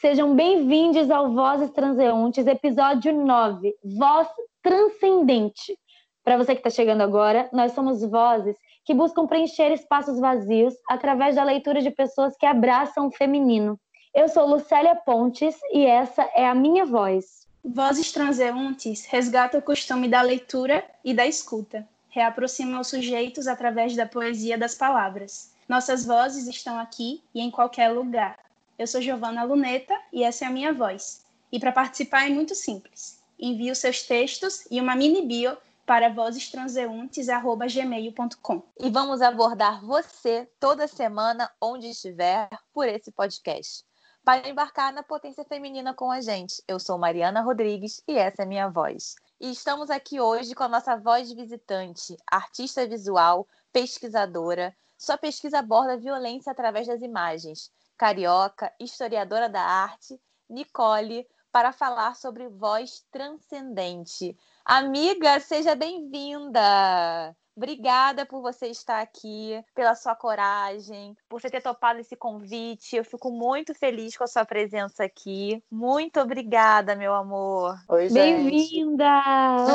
Sejam bem-vindos ao Vozes Transeuntes, episódio 9, Voz Transcendente. Para você que está chegando agora, nós somos vozes que buscam preencher espaços vazios através da leitura de pessoas que abraçam o feminino. Eu sou Lucélia Pontes e essa é a minha voz. Vozes Transeuntes resgata o costume da leitura e da escuta, reaproxima os sujeitos através da poesia das palavras. Nossas vozes estão aqui e em qualquer lugar. Eu sou Giovana Luneta e essa é a minha voz. E para participar é muito simples. Envie os seus textos e uma mini bio para vozestranseuntes@gmail.com. E vamos abordar você toda semana onde estiver por esse podcast. Para embarcar na potência feminina com a gente. Eu sou Mariana Rodrigues e essa é minha voz. E estamos aqui hoje com a nossa voz visitante, artista visual, pesquisadora. Sua pesquisa aborda violência através das imagens carioca, historiadora da arte, Nicole, para falar sobre voz transcendente. Amiga, seja bem-vinda! Obrigada por você estar aqui, pela sua coragem, por você ter topado esse convite. Eu fico muito feliz com a sua presença aqui. Muito obrigada, meu amor. Oi, gente. Bem-vinda!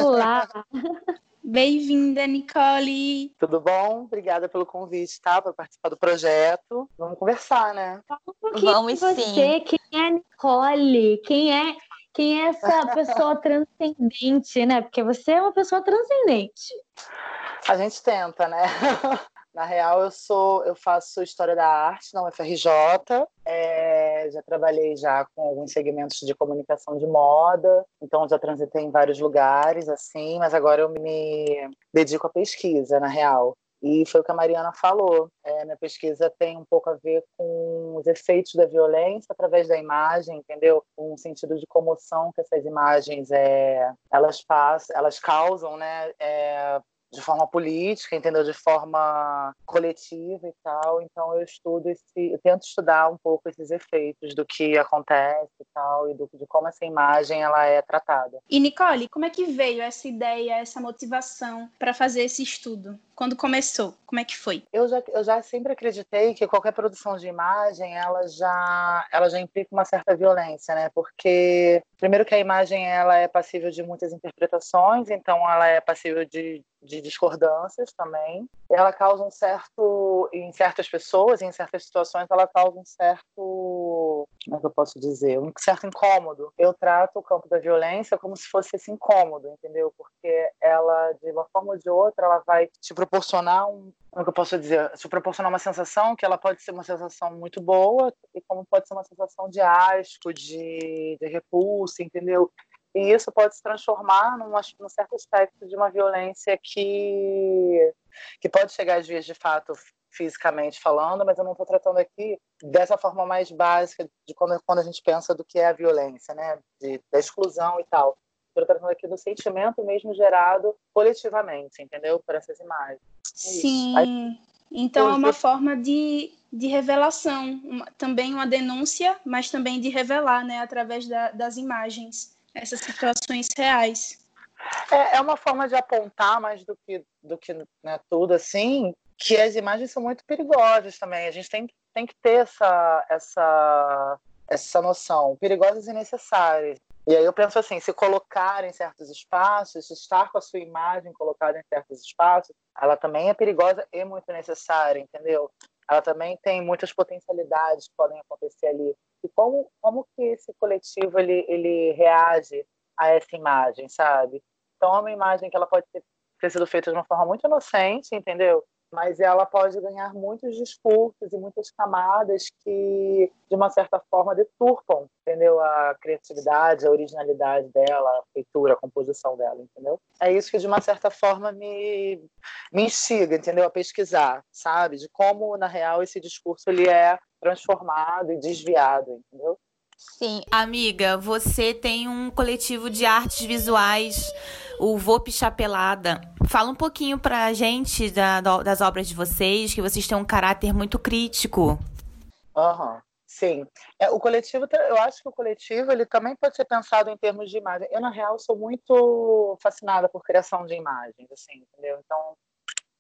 Olá! Bem-vinda, Nicole. Tudo bom? Obrigada pelo convite, tá? Para participar do projeto. Vamos conversar, né? Um Vamos você, sim. Quem é a Nicole? Quem é, quem é essa pessoa transcendente, né? Porque você é uma pessoa transcendente. A gente tenta, né? Na real, eu sou, eu faço história da arte na UFRJ. É, já trabalhei já com alguns segmentos de comunicação de moda, então já transitei em vários lugares, assim. Mas agora eu me dedico à pesquisa, na real. E foi o que a Mariana falou. É, minha pesquisa tem um pouco a ver com os efeitos da violência através da imagem, entendeu? Um sentido de comoção que essas imagens é, elas fazem, elas causam, né? É, de forma política, entendeu? De forma coletiva e tal. Então eu estudo esse, eu tento estudar um pouco esses efeitos do que acontece e tal e do, de como essa imagem ela é tratada. E Nicole, como é que veio essa ideia, essa motivação para fazer esse estudo? Quando começou? Como é que foi? Eu já, eu já sempre acreditei que qualquer produção de imagem ela já ela já implica uma certa violência, né? Porque primeiro que a imagem ela é passível de muitas interpretações, então ela é passível de de discordâncias também. Ela causa um certo, em certas pessoas, em certas situações, ela causa um certo, como é que eu posso dizer, um certo incômodo. Eu trato o campo da violência como se fosse esse incômodo, entendeu? Porque ela, de uma forma ou de outra, ela vai te proporcionar um, como é que eu posso dizer, te proporcionar uma sensação que ela pode ser uma sensação muito boa e como pode ser uma sensação de asco, de, de repulsa, entendeu? E isso pode se transformar num, num certo aspecto de uma violência que, que pode chegar às vias de fato fisicamente falando, mas eu não estou tratando aqui dessa forma mais básica de quando, quando a gente pensa do que é a violência, né? De, da exclusão e tal. Estou tratando aqui do sentimento mesmo gerado coletivamente, entendeu? Por essas imagens. É Sim. Aí, então é uma forma de, de revelação, uma, também uma denúncia, mas também de revelar, né? Através da, das imagens essas situações reais. É, é uma forma de apontar mais do que, do que né, tudo, assim, que as imagens são muito perigosas também. A gente tem, tem que ter essa, essa, essa noção, perigosas e necessárias. E aí eu penso assim, se colocar em certos espaços, estar com a sua imagem colocada em certos espaços, ela também é perigosa e muito necessária, entendeu? Ela também tem muitas potencialidades que podem acontecer ali e como, como que esse coletivo ele, ele reage a essa imagem, sabe? Então, é uma imagem que ela pode ter, ter sido feita de uma forma muito inocente, entendeu? Mas ela pode ganhar muitos discursos e muitas camadas que, de uma certa forma, deturpam, entendeu? A criatividade, a originalidade dela, a feitura, a composição dela, entendeu? É isso que, de uma certa forma, me, me instiga, entendeu? A pesquisar, sabe? De como, na real, esse discurso ele é transformado e desviado, entendeu? Sim, amiga, você tem um coletivo de artes visuais, o Vop Chapelada. Fala um pouquinho pra gente da, das obras de vocês, que vocês têm um caráter muito crítico. Aham, uhum, sim. É, o coletivo, eu acho que o coletivo ele também pode ser pensado em termos de imagem. Eu, na real, sou muito fascinada por criação de imagens, assim, entendeu? Então,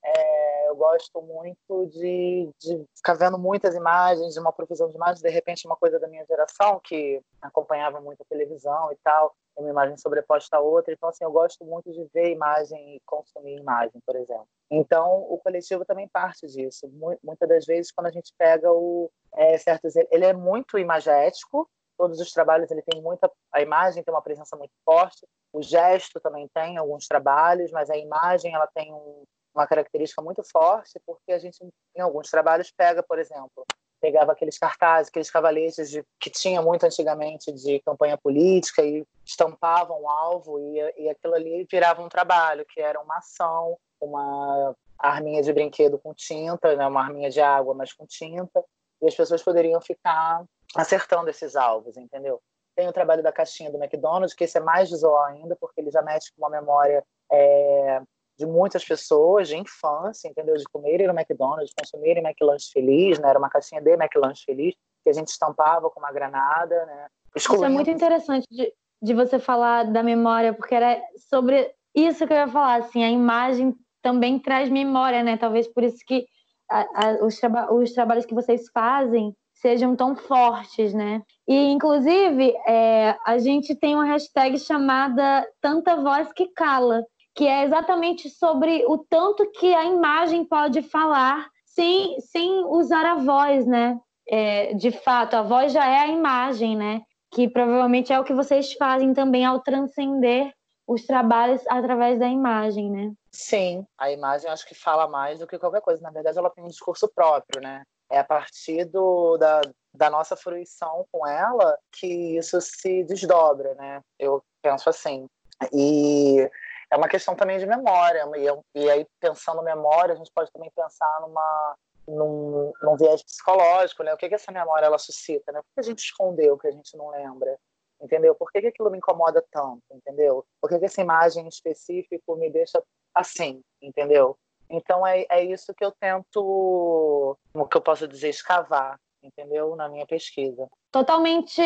é, Eu gosto muito de, de ficar vendo muitas imagens, de uma profusão de imagens, de repente uma coisa da minha geração que acompanhava muito a televisão e tal, uma imagem sobreposta a outra. Então, assim, eu gosto muito de ver imagem e consumir imagem, por exemplo. Então, o coletivo também parte disso. Muitas das vezes, quando a gente pega o é, certos, ele é muito imagético. Todos os trabalhos ele tem muita, a imagem tem uma presença muito forte. O gesto também tem alguns trabalhos, mas a imagem ela tem um, uma característica muito forte, porque a gente em alguns trabalhos pega, por exemplo, pegava aqueles cartazes, aqueles cavaletes de, que tinha muito antigamente de campanha política e estampavam o alvo e, e aquilo ali virava um trabalho, que era uma ação, uma arminha de brinquedo com tinta, né, uma arminha de água, mas com tinta, e as pessoas poderiam ficar acertando esses alvos, entendeu? Tem o trabalho da caixinha do McDonald's, que esse é mais visual ainda, porque ele já mexe com uma memória é, de muitas pessoas de infância, entendeu? De comerem no McDonald's, consumirem McLanche Feliz, né? Era uma caixinha de McLanche Feliz que a gente estampava com uma granada, né? Excluindo... Isso é muito interessante de, de você falar da memória, porque era sobre isso que eu ia falar, assim, a imagem também traz memória, né? Talvez por isso que a, a, os, traba os trabalhos que vocês fazem sejam tão fortes, né? E, inclusive, é, a gente tem uma hashtag chamada Tanta Voz que Cala, que é exatamente sobre o tanto que a imagem pode falar sem, sem usar a voz, né? É, de fato, a voz já é a imagem, né? Que provavelmente é o que vocês fazem também ao transcender os trabalhos através da imagem, né? Sim, a imagem acho que fala mais do que qualquer coisa. Na verdade, ela tem um discurso próprio, né? É a partir do, da, da nossa fruição com ela que isso se desdobra, né? Eu penso assim. E é uma questão também de memória. E, e aí, pensando memória, a gente pode também pensar numa, num, num viés psicológico, né? O que, que essa memória ela suscita, né? Por que a gente escondeu, que a gente não lembra? Entendeu? Por que, que aquilo me incomoda tanto, entendeu? Por que, que essa imagem em específico me deixa assim, entendeu? Então é, é isso que eu tento, como que eu posso dizer, escavar, entendeu? Na minha pesquisa. Totalmente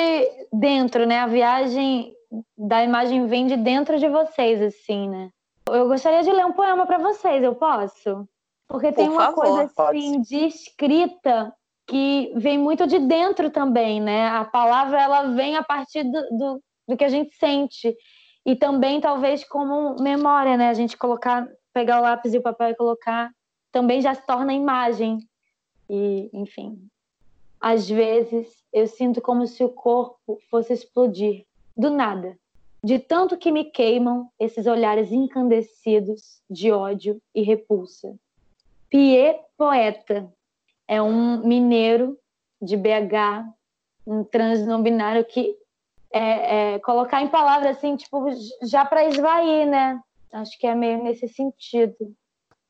dentro, né? A viagem da imagem vem de dentro de vocês, assim, né? Eu gostaria de ler um poema para vocês, eu posso? Porque tem Por uma favor, coisa assim de escrita que vem muito de dentro também, né? A palavra ela vem a partir do, do, do que a gente sente e também talvez como memória, né? A gente colocar, pegar o lápis e o papel e colocar, também já se torna imagem. E, enfim, às vezes eu sinto como se o corpo fosse explodir do nada, de tanto que me queimam esses olhares incandescidos de ódio e repulsa. Pierre Poeta é um mineiro de BH, um trans não binário que é, é, colocar em palavras assim, tipo, já para esvair, né? Acho que é meio nesse sentido.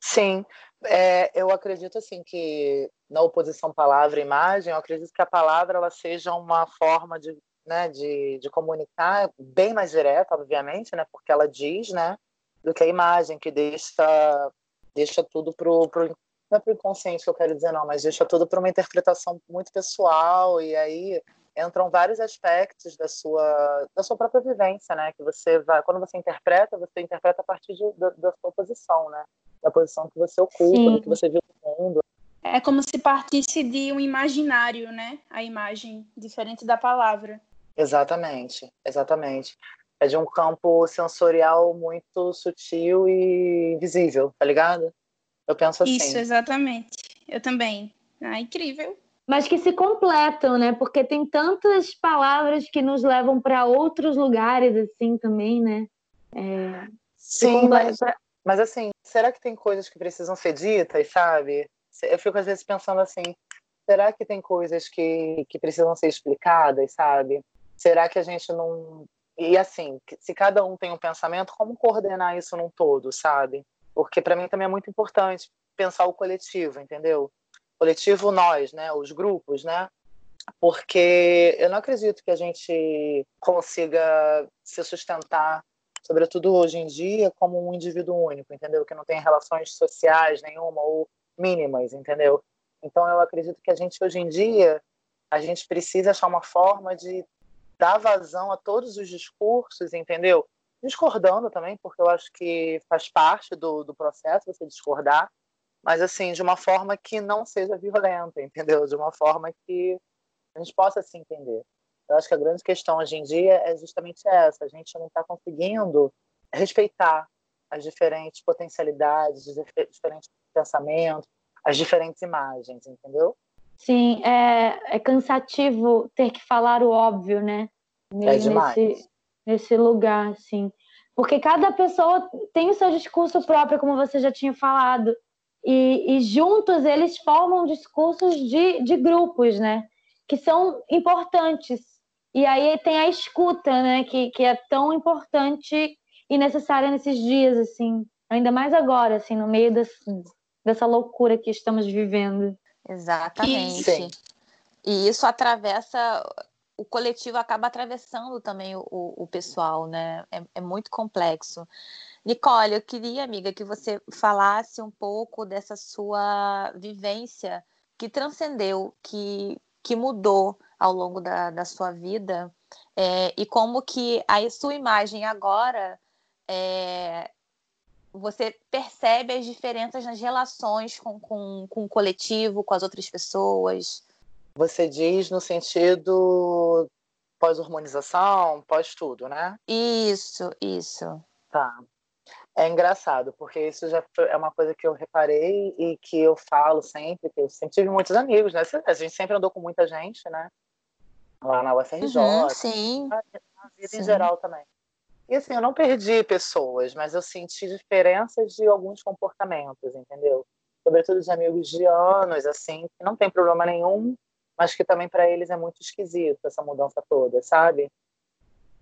Sim, é, eu acredito assim que na oposição palavra-imagem, eu acredito que a palavra ela seja uma forma de, né, de, de comunicar bem mais direta, obviamente, né, porque ela diz, né, do que a imagem que deixa deixa tudo pro, pro não é pro inconsciente que eu quero dizer não, mas deixa tudo para uma interpretação muito pessoal e aí entram vários aspectos da sua da sua própria vivência, né? Que você vai quando você interpreta, você interpreta a partir de, da, da, sua posição, né? Da posição que você ocupa, Sim. do que você viu no mundo. É como se partisse de um imaginário, né? A imagem, diferente da palavra. Exatamente, exatamente. É de um campo sensorial muito sutil e visível, tá ligado? Eu penso assim. Isso, exatamente. Eu também. Ah, incrível mas que se completam, né? Porque tem tantas palavras que nos levam para outros lugares, assim, também, né? É, Sim, mas, mas assim, será que tem coisas que precisam ser ditas, sabe? Eu fico às vezes pensando assim, será que tem coisas que, que precisam ser explicadas, sabe? Será que a gente não. E assim, se cada um tem um pensamento, como coordenar isso num todo, sabe? Porque para mim também é muito importante pensar o coletivo, entendeu? coletivo nós, né, os grupos, né? Porque eu não acredito que a gente consiga se sustentar, sobretudo hoje em dia, como um indivíduo único, entendeu? Que não tem relações sociais nenhuma ou mínimas, entendeu? Então eu acredito que a gente hoje em dia a gente precisa achar uma forma de dar vazão a todos os discursos, entendeu? Discordando também, porque eu acho que faz parte do, do processo você discordar, mas assim, de uma forma que não seja violenta, entendeu? De uma forma que a gente possa se entender. Eu acho que a grande questão hoje em dia é justamente essa: a gente não está conseguindo respeitar as diferentes potencialidades, os diferentes pensamentos, as diferentes imagens, entendeu? Sim, é, é cansativo ter que falar o óbvio, né? É demais. Nesse, nesse lugar, assim. Porque cada pessoa tem o seu discurso próprio, como você já tinha falado. E, e juntos eles formam discursos de, de grupos, né? Que são importantes. E aí tem a escuta, né? Que, que é tão importante e necessária nesses dias, assim. Ainda mais agora, assim, no meio desse, dessa loucura que estamos vivendo. Exatamente. Sim. E isso atravessa o coletivo acaba atravessando também o, o pessoal, né? É, é, muito complexo. Nicole, eu queria, amiga, que você falasse um pouco dessa sua vivência que transcendeu, que, que mudou ao longo da, da sua vida é, e como que a sua imagem agora é, você percebe as diferenças nas relações com, com, com o coletivo, com as outras pessoas. Você diz no sentido pós-hormonização, pós-tudo, né? Isso, isso. Tá. É engraçado, porque isso já é uma coisa que eu reparei e que eu falo sempre, que eu sempre tive muitos amigos, né? A gente sempre andou com muita gente, né? Lá na UFRJ. Uhum, sim. Na vida sim. em geral também. E assim, eu não perdi pessoas, mas eu senti diferenças de alguns comportamentos, entendeu? Sobretudo de amigos de anos, assim, que não tem problema nenhum, mas que também para eles é muito esquisito essa mudança toda, sabe?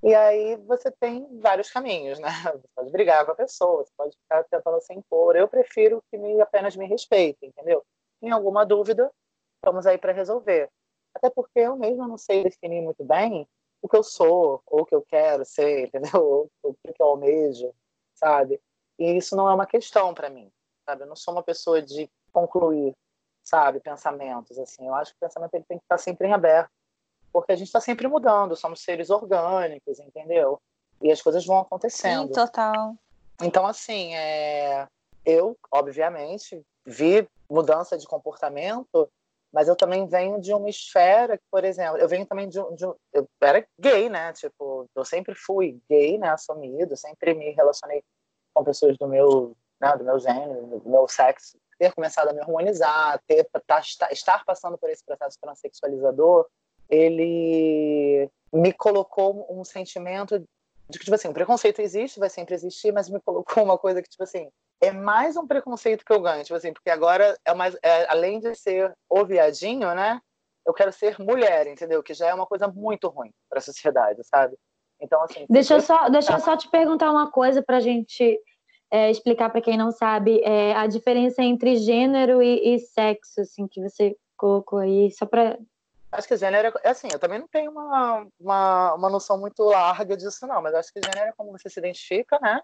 E aí você tem vários caminhos, né? Você pode brigar com a pessoa, você pode ficar tentando se impor. Eu prefiro que me, apenas me respeite, entendeu? Em alguma dúvida, estamos aí para resolver. Até porque eu mesma não sei definir muito bem o que eu sou, ou o que eu quero ser, entendeu? o que eu almejo, sabe? E isso não é uma questão para mim, sabe? Eu não sou uma pessoa de concluir sabe, pensamentos, assim. Eu acho que o pensamento ele tem que estar sempre em aberto, porque a gente está sempre mudando, somos seres orgânicos, entendeu? E as coisas vão acontecendo. Sim, total. Então, assim, é... eu, obviamente, vi mudança de comportamento, mas eu também venho de uma esfera, por exemplo, eu venho também de, de eu era gay, né? Tipo, eu sempre fui gay, né? Assumido, sempre me relacionei com pessoas do meu, né? do meu gênero, do meu sexo ter começado a me harmonizar, ter, tá, estar passando por esse processo transexualizador, ele me colocou um sentimento de que, tipo assim, o preconceito existe, vai sempre existir, mas me colocou uma coisa que, tipo assim, é mais um preconceito que eu ganho, tipo assim, porque agora, é mais, é, além de ser o viadinho, né, eu quero ser mulher, entendeu? Que já é uma coisa muito ruim para a sociedade, sabe? Então, assim... Deixa eu só, deixa eu só te perguntar uma coisa para a gente é, explicar para quem não sabe é, a diferença entre gênero e, e, sexo, assim, que você colocou aí, só para. Acho que gênero é assim, eu também não tenho uma, uma, uma noção muito larga disso, não, mas acho que gênero é como você se identifica, né?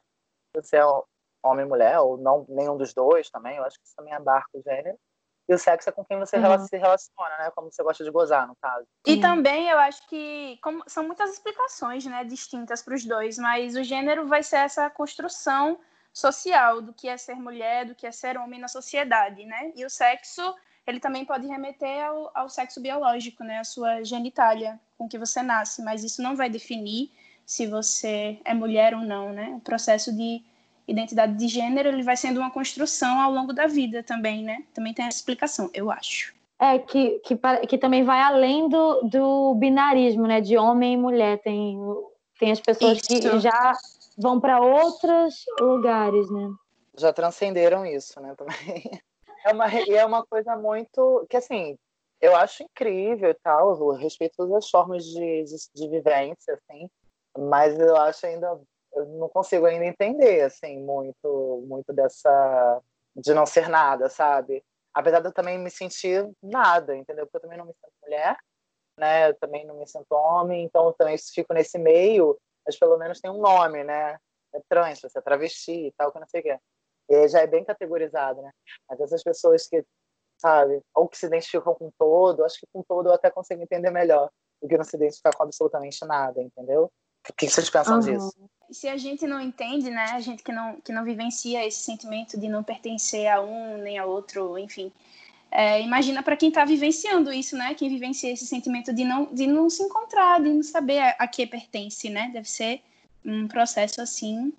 Você é homem, mulher, ou não, nenhum dos dois também, eu acho que isso também abarca o gênero. E o sexo é com quem você uhum. se relaciona, né? Como você gosta de gozar, no caso. E uhum. também eu acho que como, são muitas explicações, né, distintas para os dois, mas o gênero vai ser essa construção social do que é ser mulher, do que é ser homem na sociedade, né? E o sexo, ele também pode remeter ao, ao sexo biológico, né? A sua genitália com que você nasce, mas isso não vai definir se você é mulher ou não, né? O processo de identidade de gênero, ele vai sendo uma construção ao longo da vida também, né? Também tem essa explicação, eu acho. É, que, que, que também vai além do, do binarismo, né? De homem e mulher. Tem, tem as pessoas Isso. que já vão para outros lugares, né? Já transcenderam isso, né? Também. É uma, e é uma coisa muito. que assim, eu acho incrível e tal, eu respeito todas as formas de, de, de vivência, assim, mas eu acho ainda. Eu não consigo ainda entender, assim, muito, muito dessa. de não ser nada, sabe? Apesar de eu também me sentir nada, entendeu? Porque eu também não me sinto mulher, né? Eu também não me sinto homem, então eu também fico nesse meio mas pelo menos tem um nome, né? É trans, você é travesti e tal, que não sei o quê. E já é bem categorizado, né? Mas essas pessoas que, sabe, ou que se identificam com todo, acho que com todo eu até consigo entender melhor do que não se identificar com absolutamente nada, entendeu? O que vocês pensam uhum. disso? Se a gente não entende, né, a gente que não, que não vivencia esse sentimento de não pertencer a um nem a outro, enfim, é, imagina para quem está vivenciando isso, né? Quem vivencia esse sentimento de não, de não se encontrar, de não saber a, a que pertence, né? Deve ser um processo assim,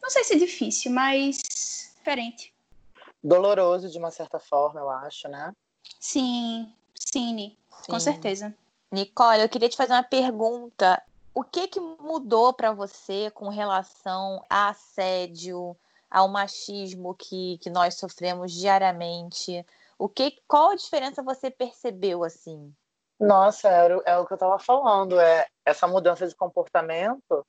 não sei se difícil, mas diferente. Doloroso de uma certa forma, eu acho, né? Sim, sim, sim. com certeza. Nicole, eu queria te fazer uma pergunta. O que que mudou para você com relação a assédio, ao machismo que, que nós sofremos diariamente? O que, qual a diferença você percebeu assim? Nossa, é, é o que eu estava falando, é essa mudança de comportamento,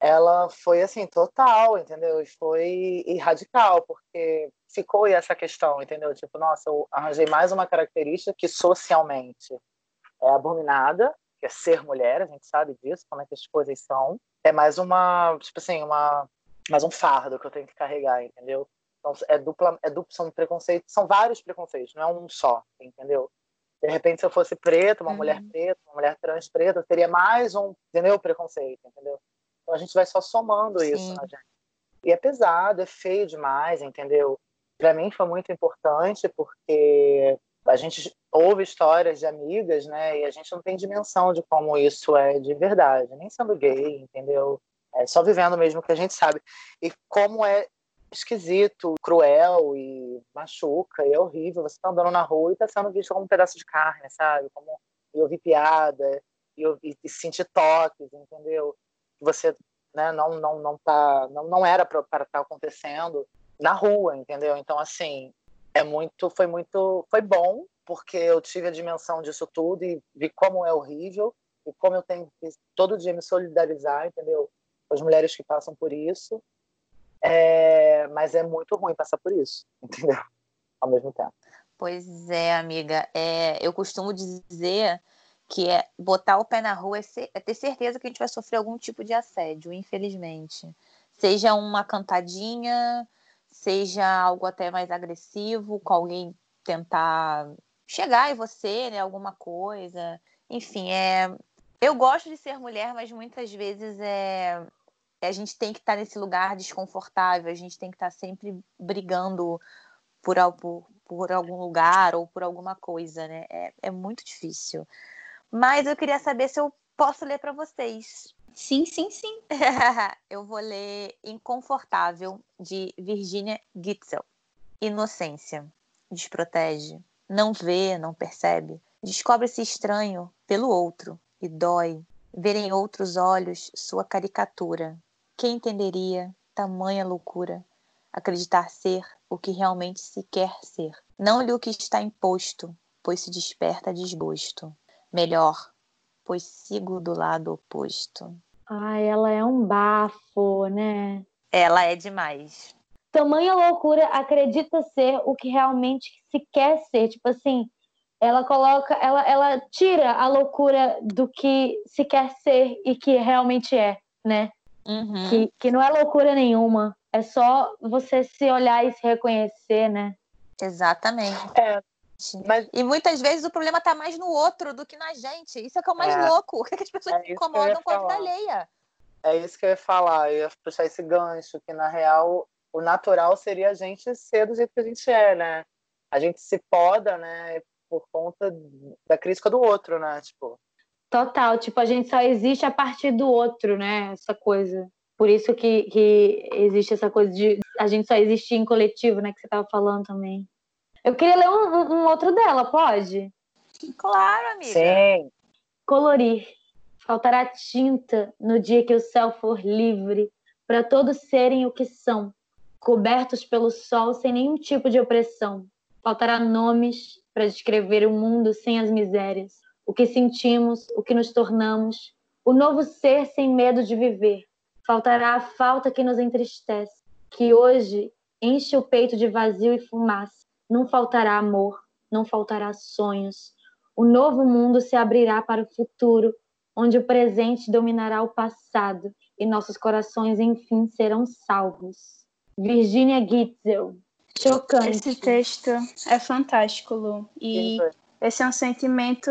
ela foi assim total, entendeu? E foi radical, porque ficou essa questão, entendeu? Tipo, nossa, eu arranjei mais uma característica que socialmente é abominada, que é ser mulher, a gente sabe disso, como é que as coisas são. É mais uma, tipo assim, uma mais um fardo que eu tenho que carregar, entendeu? Então, é dupla, é dupla, são preconceitos, são vários preconceitos, não é um só, entendeu? De repente, se eu fosse preta, uma uhum. mulher preta, uma mulher trans preta, teria mais um, entendeu? Preconceito, entendeu? Então a gente vai só somando Sim. isso na gente. E é pesado, é feio demais, entendeu? Para mim foi muito importante porque a gente ouve histórias de amigas, né? E a gente não tem dimensão de como isso é de verdade, nem sendo gay, entendeu? É só vivendo mesmo que a gente sabe. E como é esquisito, cruel e machuca, e é horrível. Você tá andando na rua e tá sendo visto como um pedaço de carne, sabe? Como e ouvir piada, e, ouvir, e sentir toques, entendeu? Você né, não, não, não, tá, não, não era para estar tá acontecendo na rua, entendeu? Então, assim, é muito, foi muito, foi bom, porque eu tive a dimensão disso tudo e vi como é horrível e como eu tenho que todo dia me solidarizar, entendeu? As mulheres que passam por isso é, mas é muito ruim passar por isso, entendeu? Ao mesmo tempo. Pois é, amiga. É, eu costumo dizer que é botar o pé na rua é, ser, é, ter certeza que a gente vai sofrer algum tipo de assédio, infelizmente. Seja uma cantadinha, seja algo até mais agressivo, com alguém tentar chegar em você, né, alguma coisa. Enfim, é, eu gosto de ser mulher, mas muitas vezes é, a gente tem que estar nesse lugar desconfortável, a gente tem que estar sempre brigando por, por, por, algum lugar ou por alguma coisa, né? É, é muito difícil. Mas eu queria saber se eu posso ler para vocês. Sim, sim, sim. eu vou ler Inconfortável, de Virginia Gitzel. Inocência. Desprotege. Não vê, não percebe. Descobre-se estranho pelo outro e dói. Ver em outros olhos sua caricatura, quem entenderia tamanha loucura? Acreditar ser o que realmente se quer ser. Não-lhe o que está imposto, pois se desperta desgosto. Melhor, pois sigo do lado oposto. Ai, ela é um bafo, né? Ela é demais. Tamanha loucura acredita ser o que realmente se quer ser. Tipo assim, ela coloca, ela, ela tira a loucura do que se quer ser e que realmente é, né? Uhum. Que, que não é loucura nenhuma. É só você se olhar e se reconhecer, né? Exatamente. É, mas... E muitas vezes o problema está mais no outro do que na gente. Isso é que é o mais é. louco. O que, as pessoas é se incomodam com a vida alheia? É isso que eu ia falar. Eu ia puxar esse gancho, que na real o natural seria a gente ser do jeito que a gente é, né? A gente se poda, né? Por conta da crítica do outro, né? Tipo, Total, tipo, a gente só existe a partir do outro, né? Essa coisa. Por isso que, que existe essa coisa de a gente só existir em coletivo, né? Que você tava falando também. Eu queria ler um, um outro dela, pode? Claro, amiga. Sim. Colorir. Faltará tinta no dia que o céu for livre, para todos serem o que são, cobertos pelo sol sem nenhum tipo de opressão. Faltará nomes para descrever o mundo sem as misérias o que sentimos, o que nos tornamos, o novo ser sem medo de viver. Faltará a falta que nos entristece, que hoje enche o peito de vazio e fumaça. Não faltará amor, não faltará sonhos. O novo mundo se abrirá para o futuro, onde o presente dominará o passado e nossos corações enfim serão salvos. Virginia Gitzel. Chocante. Esse texto é fantástico, Lu. E esse é um sentimento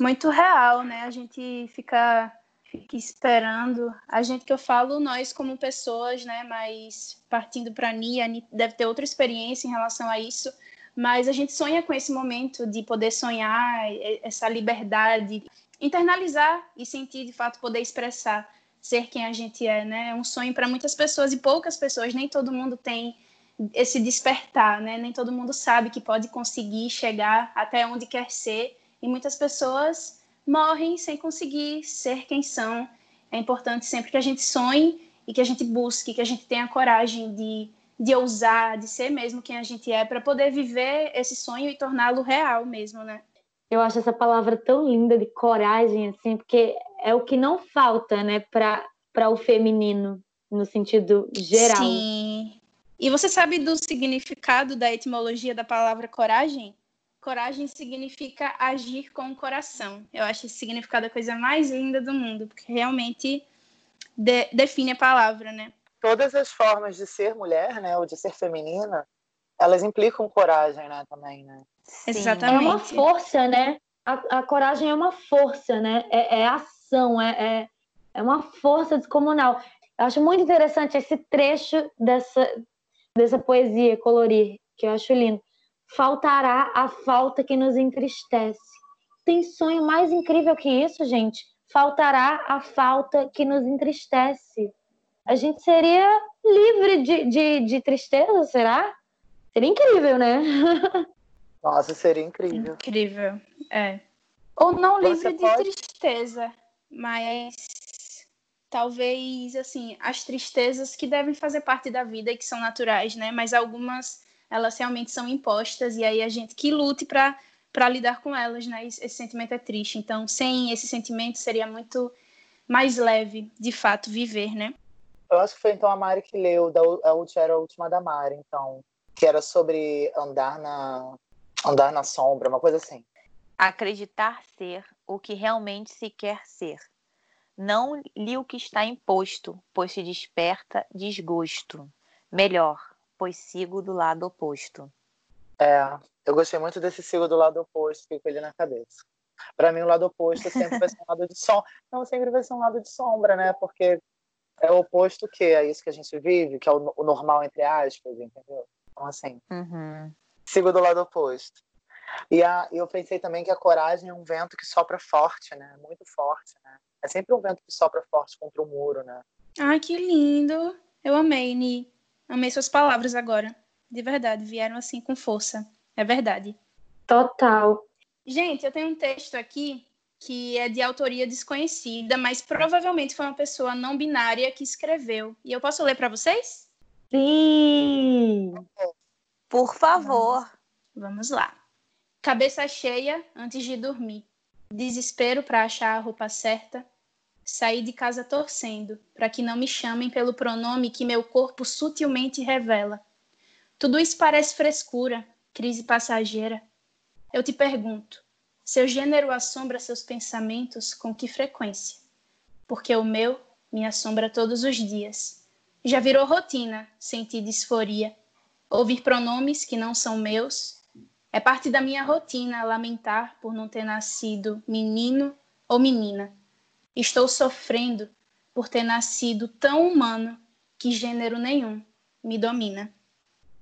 muito real, né? A gente fica fica esperando. A gente que eu falo, nós como pessoas, né? Mas partindo para a Nia, deve ter outra experiência em relação a isso. Mas a gente sonha com esse momento de poder sonhar, essa liberdade, internalizar e sentir de fato poder expressar ser quem a gente é, né? É um sonho para muitas pessoas e poucas pessoas, nem todo mundo tem esse despertar, né? Nem todo mundo sabe que pode conseguir chegar até onde quer ser e muitas pessoas morrem sem conseguir ser quem são. É importante sempre que a gente sonhe e que a gente busque, que a gente tenha coragem de, de ousar, de ser mesmo quem a gente é, para poder viver esse sonho e torná-lo real mesmo, né? Eu acho essa palavra tão linda de coragem, assim, porque é o que não falta, né, para o feminino, no sentido geral. Sim. E você sabe do significado da etimologia da palavra coragem? Coragem significa agir com o coração. Eu acho esse significado a coisa mais linda do mundo, porque realmente de, define a palavra, né? Todas as formas de ser mulher, né, ou de ser feminina, elas implicam coragem, né, também, né? Sim. Exatamente. É uma força, né? A, a, coragem é uma força, né? É, é ação, é, é, é uma força descomunal. Eu acho muito interessante esse trecho dessa, dessa poesia colorir, que eu acho lindo faltará a falta que nos entristece. Tem sonho mais incrível que isso, gente? Faltará a falta que nos entristece. A gente seria livre de, de, de tristeza, será? Seria incrível, né? Nossa, seria incrível. Incrível, é. Ou não Você livre pode... de tristeza, mas talvez, assim, as tristezas que devem fazer parte da vida e que são naturais, né? Mas algumas elas realmente são impostas e aí a gente que lute para para lidar com elas, né? Esse sentimento é triste. Então, sem esse sentimento seria muito mais leve, de fato, viver, né? Eu acho que foi então a Mari que leu, da, a última era a última da Mari, então, que era sobre andar na andar na sombra, uma coisa assim. Acreditar ser o que realmente se quer ser. Não li o que está imposto, pois se desperta desgosto. Melhor, pois sigo do lado oposto. É, eu gostei muito desse sigo do lado oposto, com ele na cabeça. Para mim, o lado oposto sempre vai ser um lado de sombra. Não, sempre vai ser um lado de sombra, né? Porque é o oposto que é isso que a gente vive, que é o, o normal, entre aspas, entendeu? Então, assim, uhum. sigo do lado oposto. E a, eu pensei também que a coragem é um vento que sopra forte, né? Muito forte, né? É sempre um vento que sopra forte contra o muro, né? Ai, que lindo! Eu amei, Ni. Amei suas palavras agora. De verdade, vieram assim com força. É verdade. Total. Gente, eu tenho um texto aqui que é de autoria desconhecida, mas provavelmente foi uma pessoa não binária que escreveu. E eu posso ler para vocês? Sim! Por favor. Vamos lá. Cabeça cheia antes de dormir. Desespero para achar a roupa certa. Saí de casa torcendo, para que não me chamem pelo pronome que meu corpo sutilmente revela. Tudo isso parece frescura, crise passageira. Eu te pergunto, seu gênero assombra seus pensamentos com que frequência? Porque o meu me assombra todos os dias. Já virou rotina sentir disforia. Ouvir pronomes que não são meus é parte da minha rotina lamentar por não ter nascido menino ou menina Estou sofrendo por ter nascido tão humano que gênero nenhum me domina.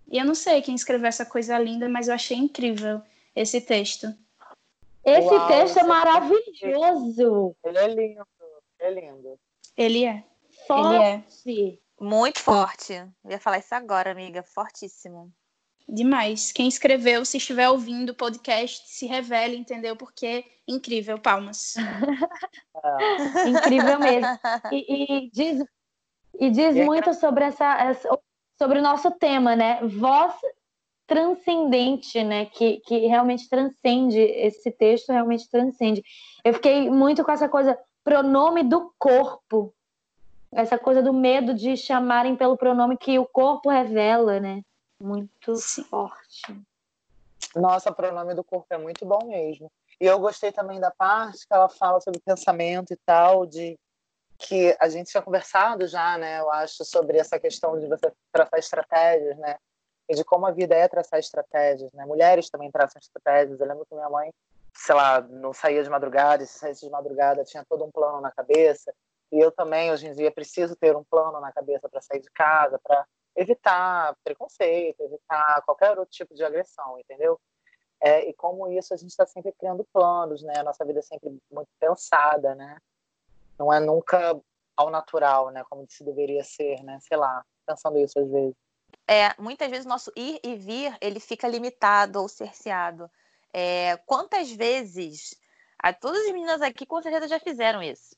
E eu não sei quem escreveu essa coisa linda, mas eu achei incrível esse texto. Esse Uau, texto é maravilhoso. Ele é lindo, é lindo. Ele é. Forte. Ele é. Muito forte. Eu ia falar isso agora, amiga. Fortíssimo. Demais. Quem escreveu, se estiver ouvindo o podcast, se revele, entendeu? Porque incrível, palmas. incrível mesmo. E, e diz, e diz e muito sobre essa, essa, sobre o nosso tema, né? Voz transcendente, né? Que, que realmente transcende, esse texto realmente transcende. Eu fiquei muito com essa coisa, pronome do corpo. Essa coisa do medo de chamarem pelo pronome que o corpo revela, né? Muito Sim. forte. Nossa, pronome do corpo é muito bom mesmo. E eu gostei também da parte que ela fala sobre pensamento e tal, de que a gente tinha conversado já, né? Eu acho sobre essa questão de você traçar estratégias, né? E de como a vida é traçar estratégias, né? Mulheres também traçam estratégias. Eu lembro que minha mãe sei lá, não saía de madrugada, e se saísse de madrugada tinha todo um plano na cabeça. E eu também, hoje em dia, preciso ter um plano na cabeça para sair de casa, para evitar preconceito, evitar qualquer outro tipo de agressão, entendeu? É, e como isso a gente está sempre criando planos, né? A nossa vida é sempre muito pensada, né? Não é nunca ao natural, né? Como se deveria ser, né? Sei lá, pensando isso às vezes. É, muitas vezes o nosso ir e vir ele fica limitado ou cerceado. É, quantas vezes, a, todas as meninas aqui com certeza já fizeram isso.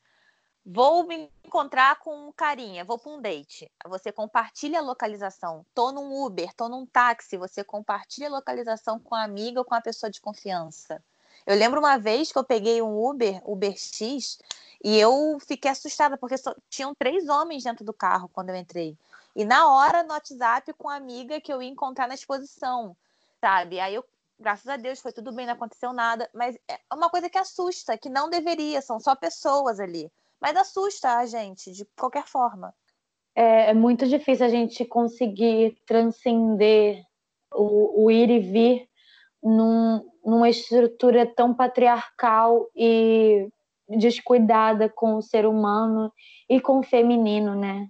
Vou me encontrar com um carinha, vou para um date. Você compartilha a localização. Tô num Uber, tô num táxi, você compartilha a localização com a amiga ou com a pessoa de confiança. Eu lembro uma vez que eu peguei um Uber, Uber X, e eu fiquei assustada, porque só, tinham três homens dentro do carro quando eu entrei. E na hora, no WhatsApp, com a amiga que eu ia encontrar na exposição, sabe? Aí eu, graças a Deus, foi tudo bem, não aconteceu nada. Mas é uma coisa que assusta, que não deveria, são só pessoas ali mas assusta a gente de qualquer forma. É, é muito difícil a gente conseguir transcender o, o ir e vir num, numa estrutura tão patriarcal e descuidada com o ser humano e com o feminino, né?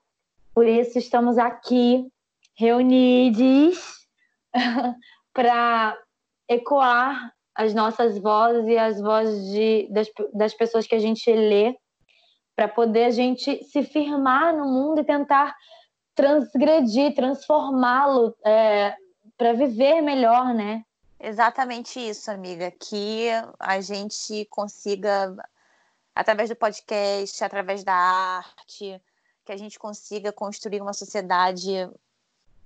Por isso estamos aqui reunidos para ecoar as nossas vozes e as vozes de, das, das pessoas que a gente lê para poder a gente se firmar no mundo e tentar transgredir, transformá-lo é, para viver melhor, né? Exatamente isso, amiga. Que a gente consiga, através do podcast, através da arte, que a gente consiga construir uma sociedade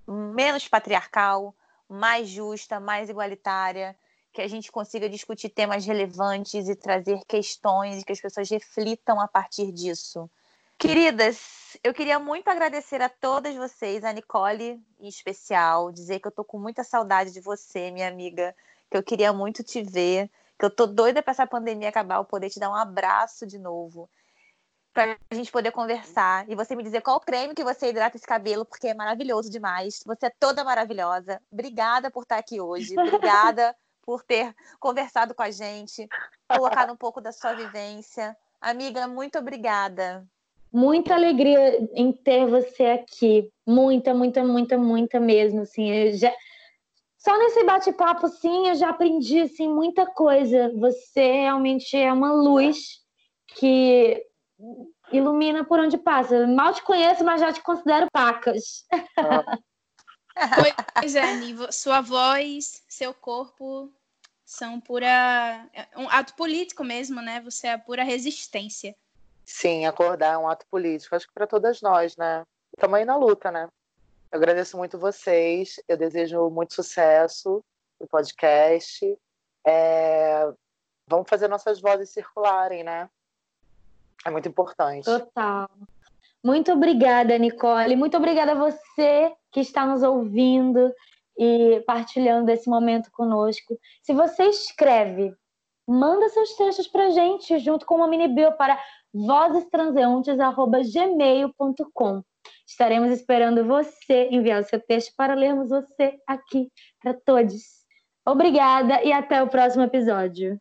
menos patriarcal, mais justa, mais igualitária, que a gente consiga discutir temas relevantes e trazer questões e que as pessoas reflitam a partir disso. Queridas, eu queria muito agradecer a todas vocês, a Nicole em especial, dizer que eu tô com muita saudade de você, minha amiga, que eu queria muito te ver, que eu tô doida para essa pandemia acabar, eu poder te dar um abraço de novo, para a gente poder conversar e você me dizer qual creme que você hidrata esse cabelo, porque é maravilhoso demais. Você é toda maravilhosa. Obrigada por estar aqui hoje. Obrigada por ter conversado com a gente, colocado um pouco da sua vivência. Amiga, muito obrigada. Muita alegria em ter você aqui. Muita, muita, muita, muita mesmo. Assim, já... Só nesse bate-papo, sim, eu já aprendi assim, muita coisa. Você realmente é uma luz que ilumina por onde passa. Mal te conheço, mas já te considero pacas. Ah. Pois é, Niva, sua voz, seu corpo são pura. É um ato político mesmo, né? Você é a pura resistência. Sim, acordar é um ato político. Acho que para todas nós, né? Estamos aí na luta, né? Eu agradeço muito vocês. Eu desejo muito sucesso no podcast. É... Vamos fazer nossas vozes circularem, né? É muito importante. Total. Muito obrigada, Nicole. Muito obrigada a você que está nos ouvindo e partilhando esse momento conosco. Se você escreve, manda seus textos para gente junto com uma mini bio para vozestranseuntes@gmail.com. Estaremos esperando você enviar o seu texto para lermos você aqui para todos. Obrigada e até o próximo episódio.